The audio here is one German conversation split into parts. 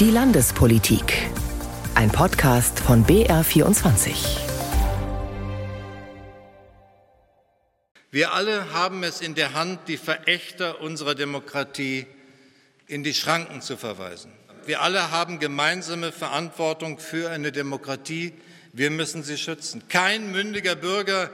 Die Landespolitik. Ein Podcast von BR24. Wir alle haben es in der Hand, die Verächter unserer Demokratie in die Schranken zu verweisen. Wir alle haben gemeinsame Verantwortung für eine Demokratie. Wir müssen sie schützen. Kein mündiger Bürger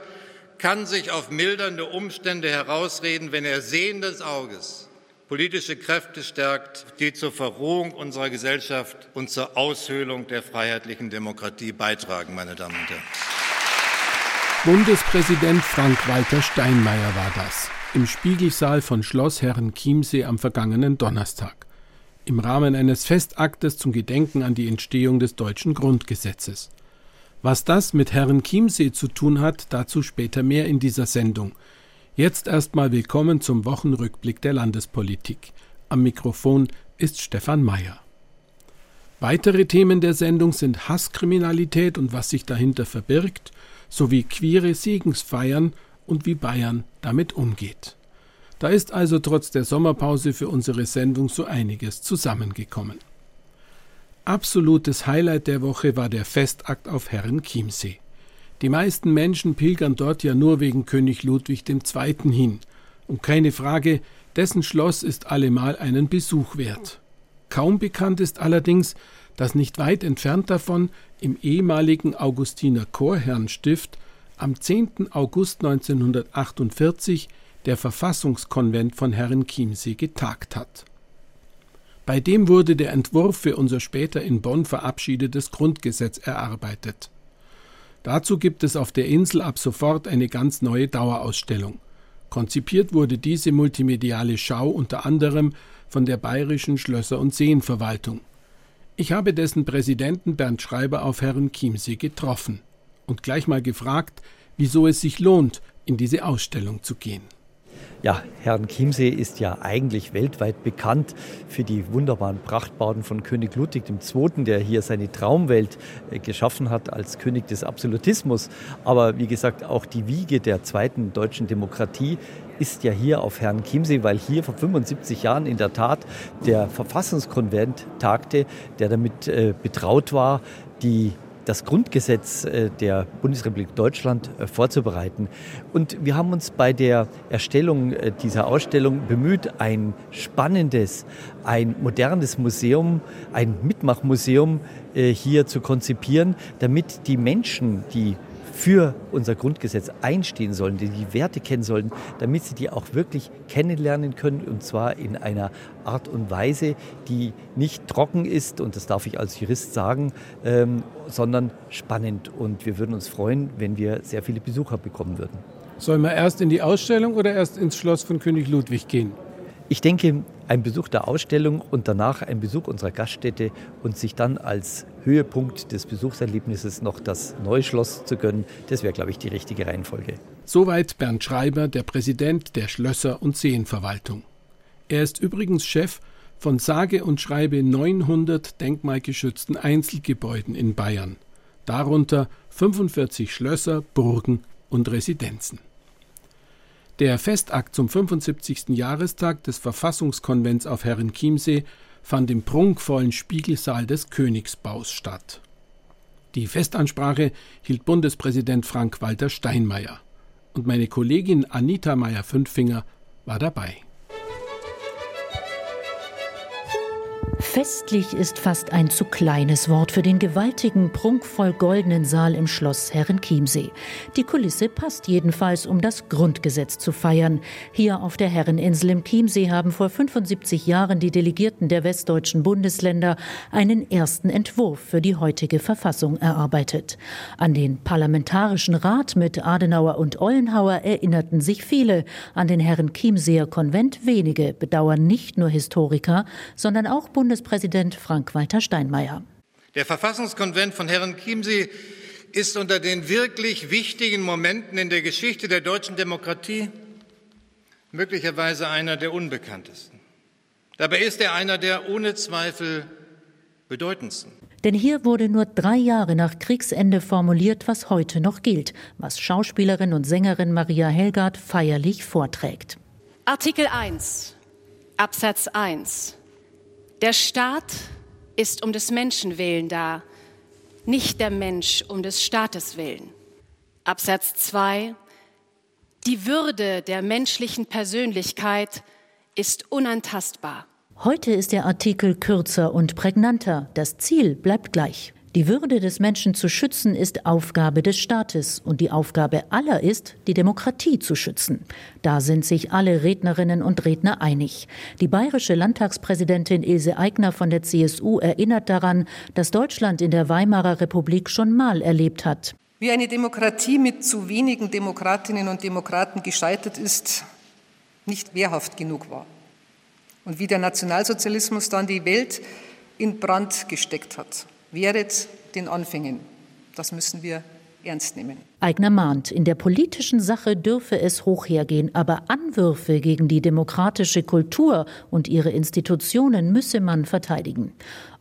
kann sich auf mildernde Umstände herausreden, wenn er sehendes Auges politische Kräfte stärkt, die zur Verrohung unserer Gesellschaft und zur Aushöhlung der freiheitlichen Demokratie beitragen, meine Damen und Herren. Bundespräsident Frank-Walter Steinmeier war das im Spiegelsaal von Schloss Herren Chiemsee am vergangenen Donnerstag im Rahmen eines Festaktes zum Gedenken an die Entstehung des deutschen Grundgesetzes. Was das mit Herren Chiemsee zu tun hat, dazu später mehr in dieser Sendung. Jetzt erstmal willkommen zum Wochenrückblick der Landespolitik. Am Mikrofon ist Stefan Mayer. Weitere Themen der Sendung sind Hasskriminalität und was sich dahinter verbirgt, sowie queere Segensfeiern und wie Bayern damit umgeht. Da ist also trotz der Sommerpause für unsere Sendung so einiges zusammengekommen. Absolutes Highlight der Woche war der Festakt auf Herren Chiemsee. Die meisten Menschen pilgern dort ja nur wegen König Ludwig II. hin. Und keine Frage, dessen Schloss ist allemal einen Besuch wert. Kaum bekannt ist allerdings, dass nicht weit entfernt davon im ehemaligen Augustiner Chorherrenstift am 10. August 1948 der Verfassungskonvent von Herren Chiemsee getagt hat. Bei dem wurde der Entwurf für unser später in Bonn verabschiedetes Grundgesetz erarbeitet. Dazu gibt es auf der Insel ab sofort eine ganz neue Dauerausstellung. Konzipiert wurde diese multimediale Schau unter anderem von der Bayerischen Schlösser- und Seenverwaltung. Ich habe dessen Präsidenten Bernd Schreiber auf Herren Chiemsee getroffen und gleich mal gefragt, wieso es sich lohnt, in diese Ausstellung zu gehen. Ja, Herrn Chiemsee ist ja eigentlich weltweit bekannt für die wunderbaren Prachtbauten von König Ludwig II., der hier seine Traumwelt äh, geschaffen hat als König des Absolutismus. Aber wie gesagt, auch die Wiege der zweiten deutschen Demokratie ist ja hier auf Herrn Chiemsee, weil hier vor 75 Jahren in der Tat der Verfassungskonvent tagte, der damit äh, betraut war, die das Grundgesetz äh, der Bundesrepublik Deutschland äh, vorzubereiten. Und wir haben uns bei der Erstellung äh, dieser Ausstellung bemüht, ein spannendes, ein modernes Museum, ein Mitmachmuseum hier zu konzipieren, damit die Menschen, die für unser Grundgesetz einstehen sollen, die die Werte kennen sollen, damit sie die auch wirklich kennenlernen können und zwar in einer Art und Weise, die nicht trocken ist, und das darf ich als Jurist sagen, ähm, sondern spannend. Und wir würden uns freuen, wenn wir sehr viele Besucher bekommen würden. Sollen wir erst in die Ausstellung oder erst ins Schloss von König Ludwig gehen? Ich denke, ein Besuch der Ausstellung und danach ein Besuch unserer Gaststätte und sich dann als Höhepunkt des Besuchserlebnisses noch das neue Schloss zu gönnen, das wäre, glaube ich, die richtige Reihenfolge. Soweit Bernd Schreiber, der Präsident der Schlösser- und Seenverwaltung. Er ist übrigens Chef von sage und schreibe 900 denkmalgeschützten Einzelgebäuden in Bayern, darunter 45 Schlösser, Burgen und Residenzen. Der Festakt zum 75. Jahrestag des Verfassungskonvents auf Herrenchiemsee fand im prunkvollen Spiegelsaal des Königsbaus statt. Die Festansprache hielt Bundespräsident Frank-Walter Steinmeier. Und meine Kollegin Anita Meyer-Fünffinger war dabei. Festlich ist fast ein zu kleines Wort für den gewaltigen, prunkvoll goldenen Saal im Schloss Herrenchiemsee. Die Kulisse passt jedenfalls, um das Grundgesetz zu feiern. Hier auf der Herreninsel im Chiemsee haben vor 75 Jahren die Delegierten der westdeutschen Bundesländer einen ersten Entwurf für die heutige Verfassung erarbeitet. An den Parlamentarischen Rat mit Adenauer und Ollenhauer erinnerten sich viele. An den Herrenchiemseer Konvent wenige bedauern nicht nur Historiker, sondern auch Bundespräsidenten Bundespräsident Frank-Walter Steinmeier. Der Verfassungskonvent von Herren Chiemsee ist unter den wirklich wichtigen Momenten in der Geschichte der deutschen Demokratie möglicherweise einer der unbekanntesten. Dabei ist er einer der ohne Zweifel bedeutendsten. Denn hier wurde nur drei Jahre nach Kriegsende formuliert, was heute noch gilt, was Schauspielerin und Sängerin Maria Helgard feierlich vorträgt. Artikel 1 Absatz 1 der Staat ist um des Menschen willen da, nicht der Mensch um des Staates willen. Absatz 2. Die Würde der menschlichen Persönlichkeit ist unantastbar. Heute ist der Artikel kürzer und prägnanter. Das Ziel bleibt gleich. Die Würde des Menschen zu schützen ist Aufgabe des Staates und die Aufgabe aller ist, die Demokratie zu schützen. Da sind sich alle Rednerinnen und Redner einig. Die bayerische Landtagspräsidentin Ilse Aigner von der CSU erinnert daran, dass Deutschland in der Weimarer Republik schon mal erlebt hat. Wie eine Demokratie mit zu wenigen Demokratinnen und Demokraten gescheitert ist, nicht wehrhaft genug war. Und wie der Nationalsozialismus dann die Welt in Brand gesteckt hat. Wehret den Anfängen. Das müssen wir ernst nehmen. Eigner mahnt, in der politischen Sache dürfe es hoch hergehen, aber Anwürfe gegen die demokratische Kultur und ihre Institutionen müsse man verteidigen.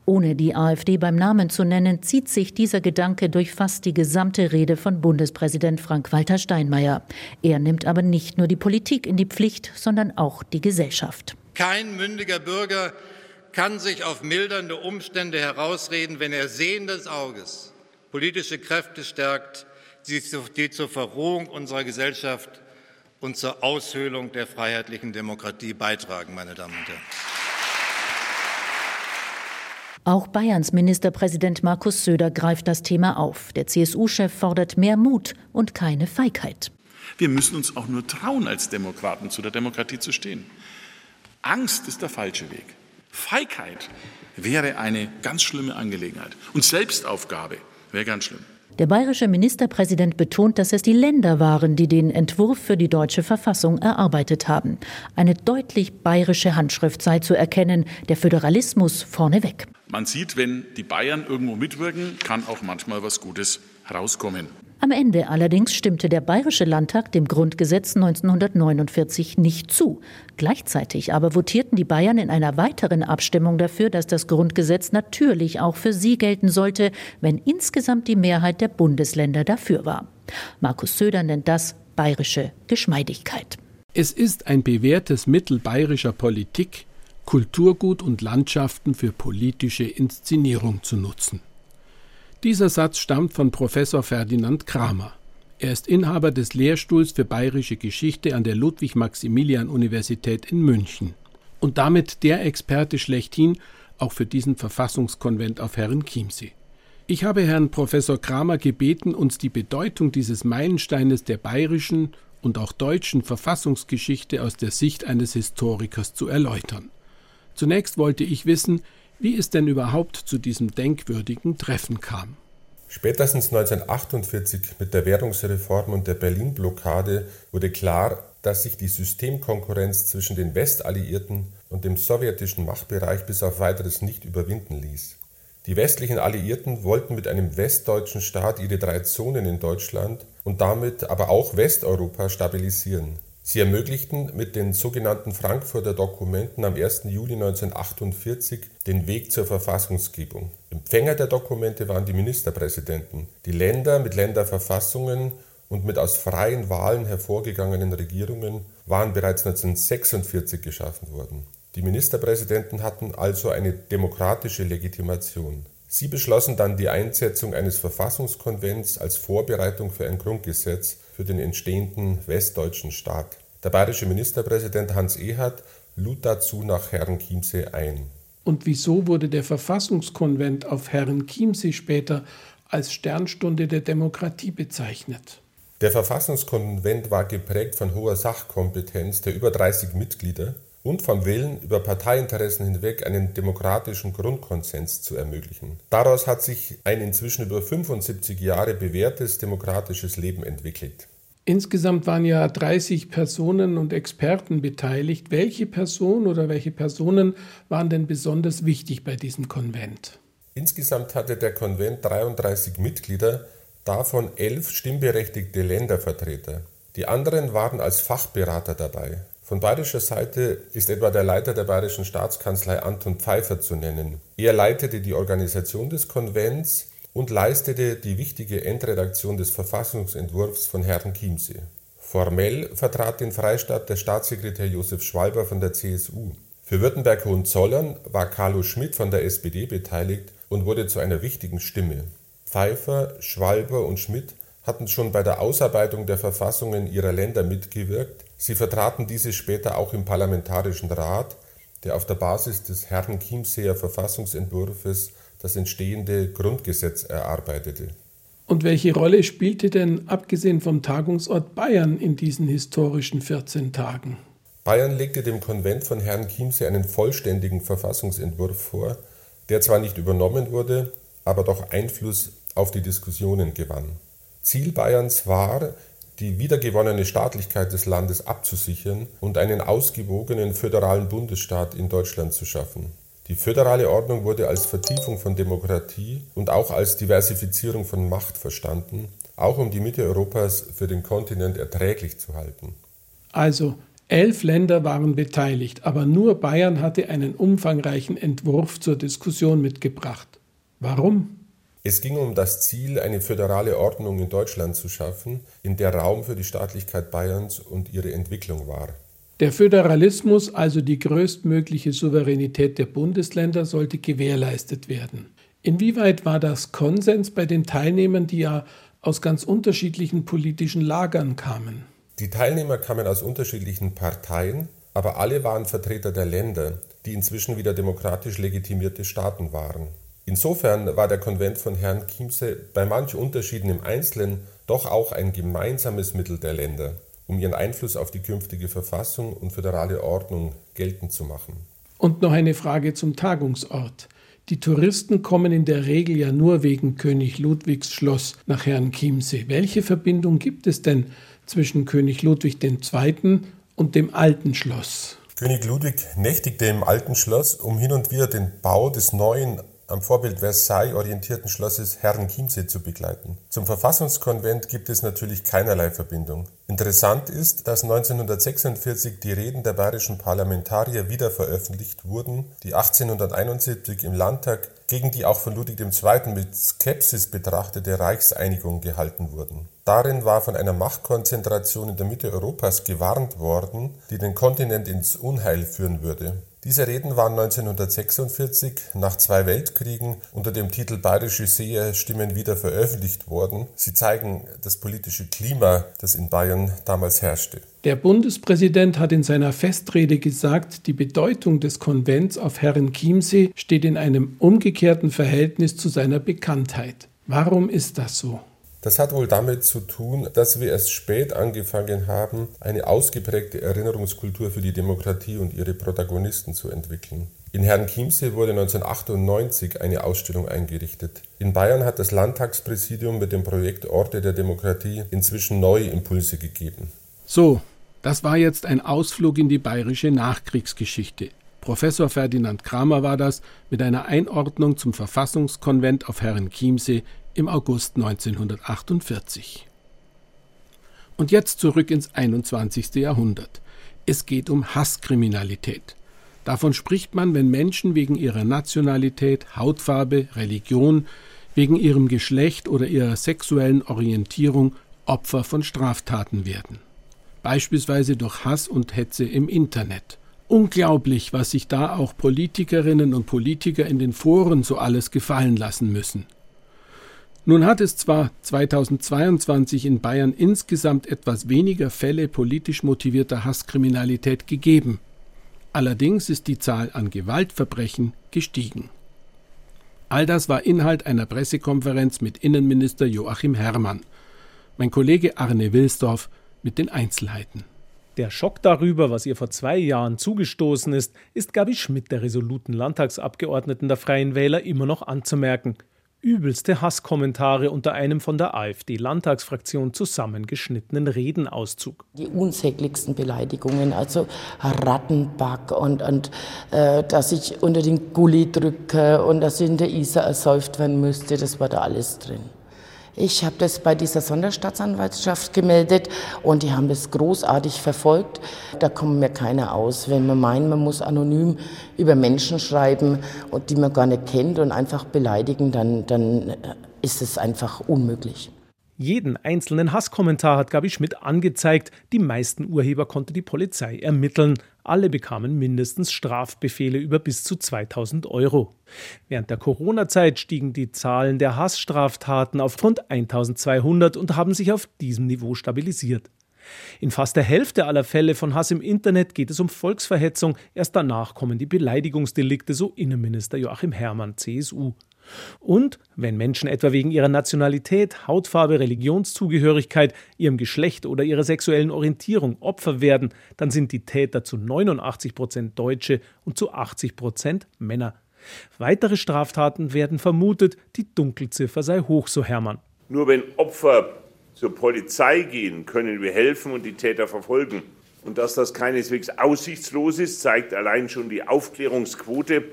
Ohne die AfD beim Namen zu nennen, zieht sich dieser Gedanke durch fast die gesamte Rede von Bundespräsident Frank-Walter Steinmeier. Er nimmt aber nicht nur die Politik in die Pflicht, sondern auch die Gesellschaft. Kein mündiger Bürger kann sich auf mildernde Umstände herausreden, wenn er sehendes Auges politische Kräfte stärkt, die zur Verrohung unserer Gesellschaft und zur Aushöhlung der freiheitlichen Demokratie beitragen, meine Damen und Herren. Auch Bayerns Ministerpräsident Markus Söder greift das Thema auf. Der CSU-Chef fordert mehr Mut und keine Feigheit. Wir müssen uns auch nur trauen, als Demokraten zu der Demokratie zu stehen. Angst ist der falsche Weg. Feigheit wäre eine ganz schlimme Angelegenheit. Und Selbstaufgabe wäre ganz schlimm. Der bayerische Ministerpräsident betont, dass es die Länder waren, die den Entwurf für die deutsche Verfassung erarbeitet haben. Eine deutlich bayerische Handschrift sei zu erkennen, der Föderalismus vorneweg. Man sieht, wenn die Bayern irgendwo mitwirken, kann auch manchmal was Gutes herauskommen. Am Ende allerdings stimmte der Bayerische Landtag dem Grundgesetz 1949 nicht zu. Gleichzeitig aber votierten die Bayern in einer weiteren Abstimmung dafür, dass das Grundgesetz natürlich auch für sie gelten sollte, wenn insgesamt die Mehrheit der Bundesländer dafür war. Markus Söder nennt das bayerische Geschmeidigkeit. Es ist ein bewährtes Mittel bayerischer Politik, Kulturgut und Landschaften für politische Inszenierung zu nutzen. Dieser Satz stammt von Professor Ferdinand Kramer. Er ist Inhaber des Lehrstuhls für bayerische Geschichte an der Ludwig-Maximilian-Universität in München und damit der Experte schlechthin auch für diesen Verfassungskonvent auf Herrenchiemsee. Ich habe Herrn Professor Kramer gebeten, uns die Bedeutung dieses Meilensteines der bayerischen und auch deutschen Verfassungsgeschichte aus der Sicht eines Historikers zu erläutern. Zunächst wollte ich wissen, wie es denn überhaupt zu diesem denkwürdigen Treffen kam. Spätestens 1948 mit der Währungsreform und der Berlin-Blockade wurde klar, dass sich die Systemkonkurrenz zwischen den Westalliierten und dem sowjetischen Machtbereich bis auf weiteres nicht überwinden ließ. Die westlichen Alliierten wollten mit einem westdeutschen Staat ihre drei Zonen in Deutschland und damit aber auch Westeuropa stabilisieren. Sie ermöglichten mit den sogenannten Frankfurter Dokumenten am 1. Juli 1948 den Weg zur Verfassungsgebung. Empfänger der Dokumente waren die Ministerpräsidenten. Die Länder mit Länderverfassungen und mit aus freien Wahlen hervorgegangenen Regierungen waren bereits 1946 geschaffen worden. Die Ministerpräsidenten hatten also eine demokratische Legitimation. Sie beschlossen dann die Einsetzung eines Verfassungskonvents als Vorbereitung für ein Grundgesetz für den entstehenden westdeutschen Staat. Der bayerische Ministerpräsident Hans Ehard lud dazu nach Herrenchiemsee ein. Und wieso wurde der Verfassungskonvent auf Herrenchiemsee später als Sternstunde der Demokratie bezeichnet? Der Verfassungskonvent war geprägt von hoher Sachkompetenz der über 30 Mitglieder und vom Willen, über Parteiinteressen hinweg einen demokratischen Grundkonsens zu ermöglichen. Daraus hat sich ein inzwischen über 75 Jahre bewährtes demokratisches Leben entwickelt. Insgesamt waren ja 30 Personen und Experten beteiligt. Welche Person oder welche Personen waren denn besonders wichtig bei diesem Konvent? Insgesamt hatte der Konvent 33 Mitglieder, davon elf stimmberechtigte Ländervertreter. Die anderen waren als Fachberater dabei. Von bayerischer Seite ist etwa der Leiter der bayerischen Staatskanzlei Anton Pfeiffer zu nennen. Er leitete die Organisation des Konvents und leistete die wichtige Endredaktion des Verfassungsentwurfs von Herrn Chiemsee. Formell vertrat den Freistaat der Staatssekretär Josef Schwalber von der CSU. Für Württemberg-Hohenzollern war Carlo Schmidt von der SPD beteiligt und wurde zu einer wichtigen Stimme. Pfeiffer, Schwalber und Schmidt hatten schon bei der Ausarbeitung der Verfassungen ihrer Länder mitgewirkt. Sie vertraten diese später auch im Parlamentarischen Rat, der auf der Basis des Herren-Chiemseer Verfassungsentwurfs das entstehende Grundgesetz erarbeitete. Und welche Rolle spielte denn, abgesehen vom Tagungsort Bayern, in diesen historischen 14 Tagen? Bayern legte dem Konvent von Herrn Chiemsee einen vollständigen Verfassungsentwurf vor, der zwar nicht übernommen wurde, aber doch Einfluss auf die Diskussionen gewann. Ziel Bayerns war, die wiedergewonnene Staatlichkeit des Landes abzusichern und einen ausgewogenen föderalen Bundesstaat in Deutschland zu schaffen. Die föderale Ordnung wurde als Vertiefung von Demokratie und auch als Diversifizierung von Macht verstanden, auch um die Mitte Europas für den Kontinent erträglich zu halten. Also elf Länder waren beteiligt, aber nur Bayern hatte einen umfangreichen Entwurf zur Diskussion mitgebracht. Warum? Es ging um das Ziel, eine föderale Ordnung in Deutschland zu schaffen, in der Raum für die Staatlichkeit Bayerns und ihre Entwicklung war. Der Föderalismus, also die größtmögliche Souveränität der Bundesländer, sollte gewährleistet werden. Inwieweit war das Konsens bei den Teilnehmern, die ja aus ganz unterschiedlichen politischen Lagern kamen? Die Teilnehmer kamen aus unterschiedlichen Parteien, aber alle waren Vertreter der Länder, die inzwischen wieder demokratisch legitimierte Staaten waren. Insofern war der Konvent von Herrn Chiemsee bei manch Unterschieden im Einzelnen doch auch ein gemeinsames Mittel der Länder um ihren Einfluss auf die künftige Verfassung und föderale Ordnung geltend zu machen. Und noch eine Frage zum Tagungsort. Die Touristen kommen in der Regel ja nur wegen König Ludwigs Schloss nach Herrn Chiemsee. Welche Verbindung gibt es denn zwischen König Ludwig II. und dem alten Schloss? König Ludwig nächtigte im alten Schloss, um hin und wieder den Bau des neuen am Vorbild Versailles orientierten Schlosses Herrenchiemsee zu begleiten. Zum Verfassungskonvent gibt es natürlich keinerlei Verbindung. Interessant ist, dass 1946 die Reden der bayerischen Parlamentarier wieder veröffentlicht wurden, die 1871 im Landtag gegen die auch von Ludwig II. mit Skepsis betrachtete Reichseinigung gehalten wurden. Darin war von einer Machtkonzentration in der Mitte Europas gewarnt worden, die den Kontinent ins Unheil führen würde. Diese Reden waren 1946 nach zwei Weltkriegen unter dem Titel Bayerische Seherstimmen wieder veröffentlicht worden. Sie zeigen das politische Klima, das in Bayern damals herrschte. Der Bundespräsident hat in seiner Festrede gesagt, die Bedeutung des Konvents auf Herren Chiemsee steht in einem umgekehrten Verhältnis zu seiner Bekanntheit. Warum ist das so? Das hat wohl damit zu tun, dass wir erst spät angefangen haben, eine ausgeprägte Erinnerungskultur für die Demokratie und ihre Protagonisten zu entwickeln. In Herrn Chiemsee wurde 1998 eine Ausstellung eingerichtet. In Bayern hat das Landtagspräsidium mit dem Projekt Orte der Demokratie inzwischen neue Impulse gegeben. So, das war jetzt ein Ausflug in die bayerische Nachkriegsgeschichte. Professor Ferdinand Kramer war das mit einer Einordnung zum Verfassungskonvent auf Herren Chiemsee im August 1948. Und jetzt zurück ins 21. Jahrhundert. Es geht um Hasskriminalität. Davon spricht man, wenn Menschen wegen ihrer Nationalität, Hautfarbe, Religion, wegen ihrem Geschlecht oder ihrer sexuellen Orientierung Opfer von Straftaten werden. Beispielsweise durch Hass und Hetze im Internet. Unglaublich, was sich da auch Politikerinnen und Politiker in den Foren so alles gefallen lassen müssen. Nun hat es zwar 2022 in Bayern insgesamt etwas weniger Fälle politisch motivierter Hasskriminalität gegeben. Allerdings ist die Zahl an Gewaltverbrechen gestiegen. All das war Inhalt einer Pressekonferenz mit Innenminister Joachim Herrmann. Mein Kollege Arne Wilsdorf mit den Einzelheiten. Der Schock darüber, was ihr vor zwei Jahren zugestoßen ist, ist Gabi Schmidt, der resoluten Landtagsabgeordneten der Freien Wähler, immer noch anzumerken übelste Hasskommentare unter einem von der AfD-Landtagsfraktion zusammengeschnittenen Redenauszug. Die unsäglichsten Beleidigungen, also Rattenback und, und äh, dass ich unter den Gully drücke und dass ich in der Isar ersäuft werden müsste, das war da alles drin. Ich habe das bei dieser Sonderstaatsanwaltschaft gemeldet und die haben das großartig verfolgt. Da kommt mir keiner aus. Wenn man meint, man muss anonym über Menschen schreiben, und die man gar nicht kennt und einfach beleidigen, dann, dann ist es einfach unmöglich. Jeden einzelnen Hasskommentar hat Gabi Schmidt angezeigt. Die meisten Urheber konnte die Polizei ermitteln. Alle bekamen mindestens Strafbefehle über bis zu 2000 Euro. Während der Corona-Zeit stiegen die Zahlen der Hassstraftaten auf rund 1200 und haben sich auf diesem Niveau stabilisiert. In fast der Hälfte aller Fälle von Hass im Internet geht es um Volksverhetzung. Erst danach kommen die Beleidigungsdelikte, so Innenminister Joachim Herrmann, CSU. Und wenn Menschen etwa wegen ihrer Nationalität, Hautfarbe, Religionszugehörigkeit, ihrem Geschlecht oder ihrer sexuellen Orientierung Opfer werden, dann sind die Täter zu 89 Prozent Deutsche und zu 80 Prozent Männer. Weitere Straftaten werden vermutet, die Dunkelziffer sei hoch, so Hermann. Nur wenn Opfer zur Polizei gehen, können wir helfen und die Täter verfolgen. Und dass das keineswegs aussichtslos ist, zeigt allein schon die Aufklärungsquote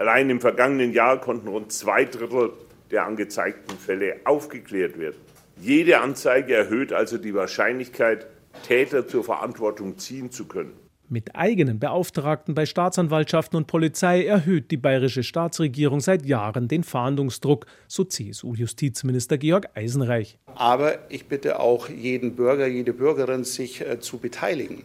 Allein im vergangenen Jahr konnten rund zwei Drittel der angezeigten Fälle aufgeklärt werden. Jede Anzeige erhöht also die Wahrscheinlichkeit, Täter zur Verantwortung ziehen zu können. Mit eigenen Beauftragten bei Staatsanwaltschaften und Polizei erhöht die bayerische Staatsregierung seit Jahren den Fahndungsdruck, so CSU-Justizminister Georg Eisenreich. Aber ich bitte auch jeden Bürger, jede Bürgerin, sich äh, zu beteiligen.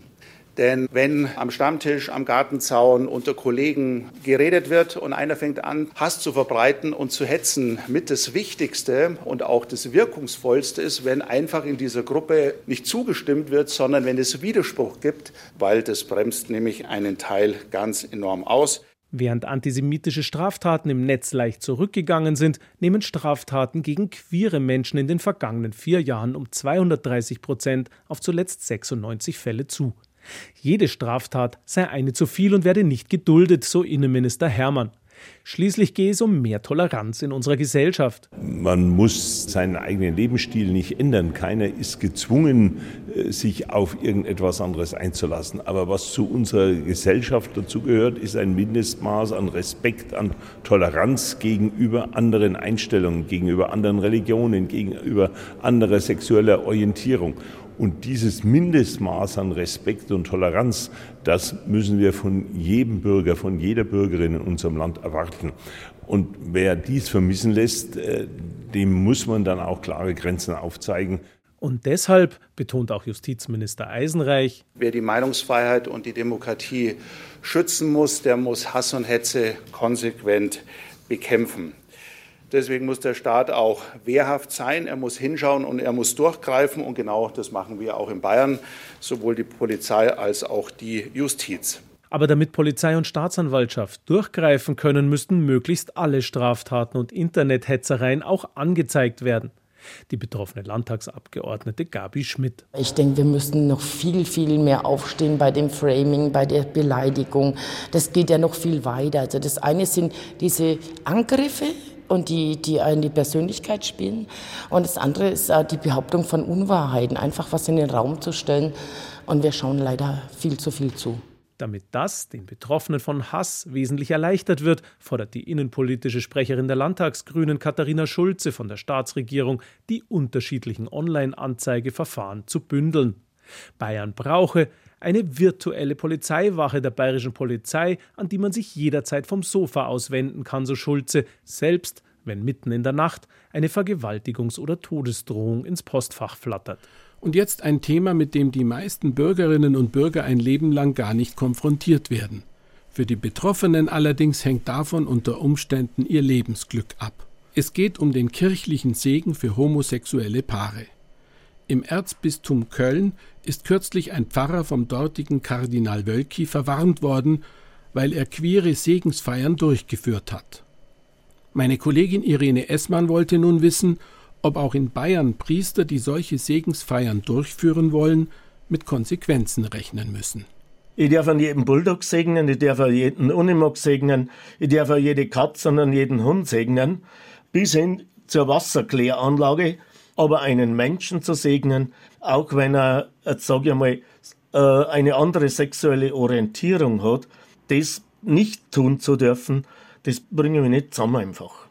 Denn wenn am Stammtisch, am Gartenzaun unter Kollegen geredet wird und einer fängt an, Hass zu verbreiten und zu hetzen, mit das Wichtigste und auch das Wirkungsvollste ist, wenn einfach in dieser Gruppe nicht zugestimmt wird, sondern wenn es Widerspruch gibt, weil das bremst nämlich einen Teil ganz enorm aus. Während antisemitische Straftaten im Netz leicht zurückgegangen sind, nehmen Straftaten gegen queere Menschen in den vergangenen vier Jahren um 230 Prozent auf zuletzt 96 Fälle zu. Jede Straftat sei eine zu viel und werde nicht geduldet, so Innenminister Hermann. Schließlich gehe es um mehr Toleranz in unserer Gesellschaft. Man muss seinen eigenen Lebensstil nicht ändern. Keiner ist gezwungen, äh, sich auf irgendetwas anderes einzulassen. Aber was zu unserer Gesellschaft dazugehört, ist ein Mindestmaß an Respekt, an Toleranz gegenüber anderen Einstellungen, gegenüber anderen Religionen, gegenüber anderer sexueller Orientierung. Und dieses Mindestmaß an Respekt und Toleranz, das müssen wir von jedem Bürger, von jeder Bürgerin in unserem Land erwarten. Und wer dies vermissen lässt, äh, dem muss man dann auch klare Grenzen aufzeigen. Und deshalb betont auch Justizminister Eisenreich, wer die Meinungsfreiheit und die Demokratie schützen muss, der muss Hass und Hetze konsequent bekämpfen. Deswegen muss der Staat auch wehrhaft sein, er muss hinschauen und er muss durchgreifen. Und genau das machen wir auch in Bayern, sowohl die Polizei als auch die Justiz. Aber damit Polizei und Staatsanwaltschaft durchgreifen können, müssten möglichst alle Straftaten und Internethetzereien auch angezeigt werden. Die betroffene Landtagsabgeordnete Gabi Schmidt. Ich denke, wir müssen noch viel, viel mehr aufstehen bei dem Framing, bei der Beleidigung. Das geht ja noch viel weiter. Also das eine sind diese Angriffe, und die, die in die Persönlichkeit spielen. Und das andere ist äh, die Behauptung von Unwahrheiten, einfach was in den Raum zu stellen. Und wir schauen leider viel zu viel zu. Damit das den Betroffenen von Hass wesentlich erleichtert wird, fordert die innenpolitische Sprecherin der Landtagsgrünen Katharina Schulze von der Staatsregierung, die unterschiedlichen Online-Anzeigeverfahren zu bündeln. Bayern brauche eine virtuelle Polizeiwache der bayerischen Polizei, an die man sich jederzeit vom Sofa aus wenden kann, so Schulze, selbst wenn mitten in der Nacht eine Vergewaltigungs- oder Todesdrohung ins Postfach flattert. Und jetzt ein Thema, mit dem die meisten Bürgerinnen und Bürger ein Leben lang gar nicht konfrontiert werden. Für die Betroffenen allerdings hängt davon unter Umständen ihr Lebensglück ab. Es geht um den kirchlichen Segen für homosexuelle Paare. Im Erzbistum Köln ist kürzlich ein Pfarrer vom dortigen Kardinal Wölki verwarnt worden, weil er queere Segensfeiern durchgeführt hat. Meine Kollegin Irene Essmann wollte nun wissen, ob auch in Bayern Priester, die solche Segensfeiern durchführen wollen, mit Konsequenzen rechnen müssen. Ich darf an jedem Bulldog segnen, ich darf an jeden Unimog segnen, ich darf an jede Katze und an jeden Hund segnen, bis hin zur Wasserkläranlage, aber einen Menschen zu segnen, auch wenn er, jetzt sage ich mal, äh, eine andere sexuelle Orientierung hat, das nicht tun zu dürfen, das bringe ich nicht zusammen einfach.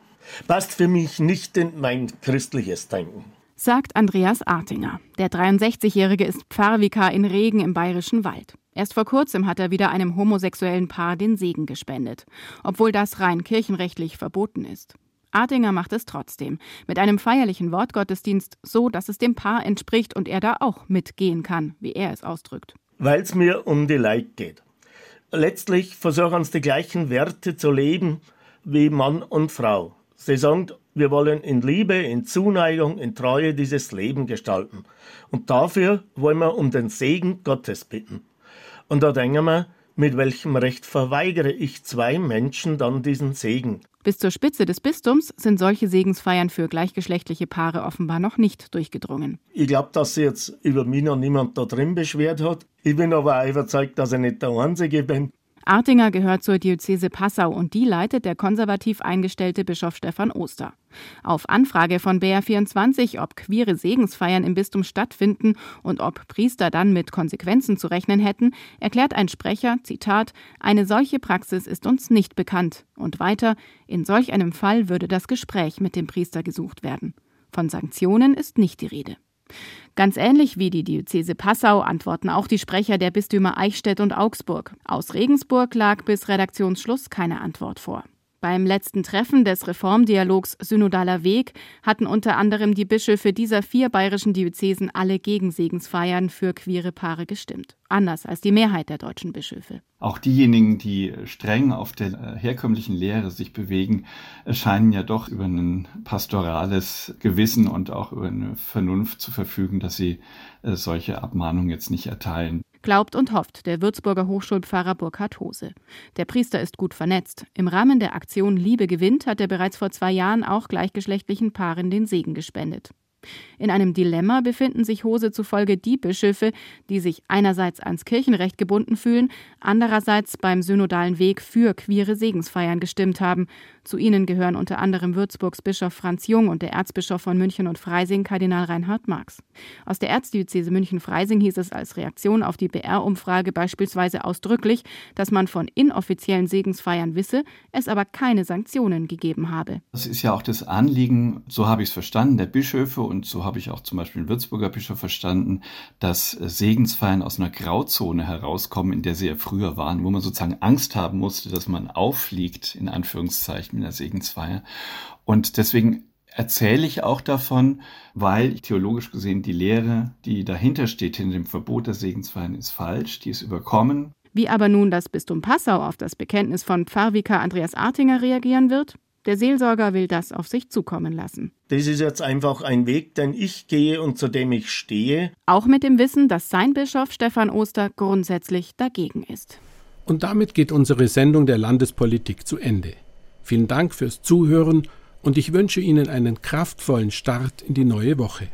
Passt für mich nicht in mein christliches Denken. Sagt Andreas Artinger. Der 63-Jährige ist Pfarrvikar in Regen im Bayerischen Wald. Erst vor kurzem hat er wieder einem homosexuellen Paar den Segen gespendet, obwohl das rein kirchenrechtlich verboten ist. Artinger macht es trotzdem, mit einem feierlichen Wortgottesdienst, so dass es dem Paar entspricht und er da auch mitgehen kann, wie er es ausdrückt. Weil es mir um die Leid geht. Letztlich versuchen uns die gleichen Werte zu leben wie Mann und Frau. Sie sagen, wir wollen in Liebe, in Zuneigung, in Treue dieses Leben gestalten. Und dafür wollen wir um den Segen Gottes bitten. Und da denken wir, mit welchem Recht verweigere ich zwei Menschen dann diesen Segen? Bis zur Spitze des Bistums sind solche Segensfeiern für gleichgeschlechtliche Paare offenbar noch nicht durchgedrungen. Ich glaube, dass sich jetzt über mich noch niemand da drin beschwert hat. Ich bin aber auch überzeugt, dass ich nicht der Einzige bin. Artinger gehört zur Diözese Passau und die leitet der konservativ eingestellte Bischof Stefan Oster. Auf Anfrage von BR24, ob queere Segensfeiern im Bistum stattfinden und ob Priester dann mit Konsequenzen zu rechnen hätten, erklärt ein Sprecher, Zitat, eine solche Praxis ist uns nicht bekannt. Und weiter, in solch einem Fall würde das Gespräch mit dem Priester gesucht werden. Von Sanktionen ist nicht die Rede. Ganz ähnlich wie die Diözese Passau antworten auch die Sprecher der Bistümer Eichstätt und Augsburg. Aus Regensburg lag bis Redaktionsschluss keine Antwort vor. Beim letzten Treffen des Reformdialogs Synodaler Weg hatten unter anderem die Bischöfe dieser vier bayerischen Diözesen alle gegen Segensfeiern für queere Paare gestimmt. Anders als die Mehrheit der deutschen Bischöfe. Auch diejenigen, die streng auf der äh, herkömmlichen Lehre sich bewegen, scheinen ja doch über ein pastorales Gewissen und auch über eine Vernunft zu verfügen, dass sie solche Abmahnungen jetzt nicht erteilen glaubt und hofft der Würzburger Hochschulpfarrer Burkhard Hose. Der Priester ist gut vernetzt. Im Rahmen der Aktion Liebe gewinnt hat er bereits vor zwei Jahren auch gleichgeschlechtlichen Paaren den Segen gespendet. In einem Dilemma befinden sich Hose zufolge die Bischöfe, die sich einerseits ans Kirchenrecht gebunden fühlen, andererseits beim synodalen Weg für queere Segensfeiern gestimmt haben. Zu ihnen gehören unter anderem Würzburgs Bischof Franz Jung und der Erzbischof von München und Freising, Kardinal Reinhard Marx. Aus der Erzdiözese München-Freising hieß es als Reaktion auf die BR-Umfrage beispielsweise ausdrücklich, dass man von inoffiziellen Segensfeiern wisse, es aber keine Sanktionen gegeben habe. Das ist ja auch das Anliegen, so habe ich es verstanden, der Bischöfe und so habe ich auch zum Beispiel den Würzburger Bischof verstanden, dass Segensfeiern aus einer Grauzone herauskommen, in der sie ja früher waren, wo man sozusagen Angst haben musste, dass man auffliegt, in Anführungszeichen, in der Segensfeier. Und deswegen erzähle ich auch davon, weil theologisch gesehen die Lehre, die dahinter steht, hinter dem Verbot der Segensfeiern, ist falsch, die ist überkommen. Wie aber nun das Bistum Passau auf das Bekenntnis von Pfarrvikar Andreas Artinger reagieren wird? Der Seelsorger will das auf sich zukommen lassen. Das ist jetzt einfach ein Weg, den ich gehe und zu dem ich stehe. Auch mit dem Wissen, dass sein Bischof Stefan Oster grundsätzlich dagegen ist. Und damit geht unsere Sendung der Landespolitik zu Ende. Vielen Dank fürs Zuhören und ich wünsche Ihnen einen kraftvollen Start in die neue Woche.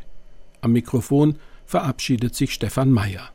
Am Mikrofon verabschiedet sich Stefan Mayer.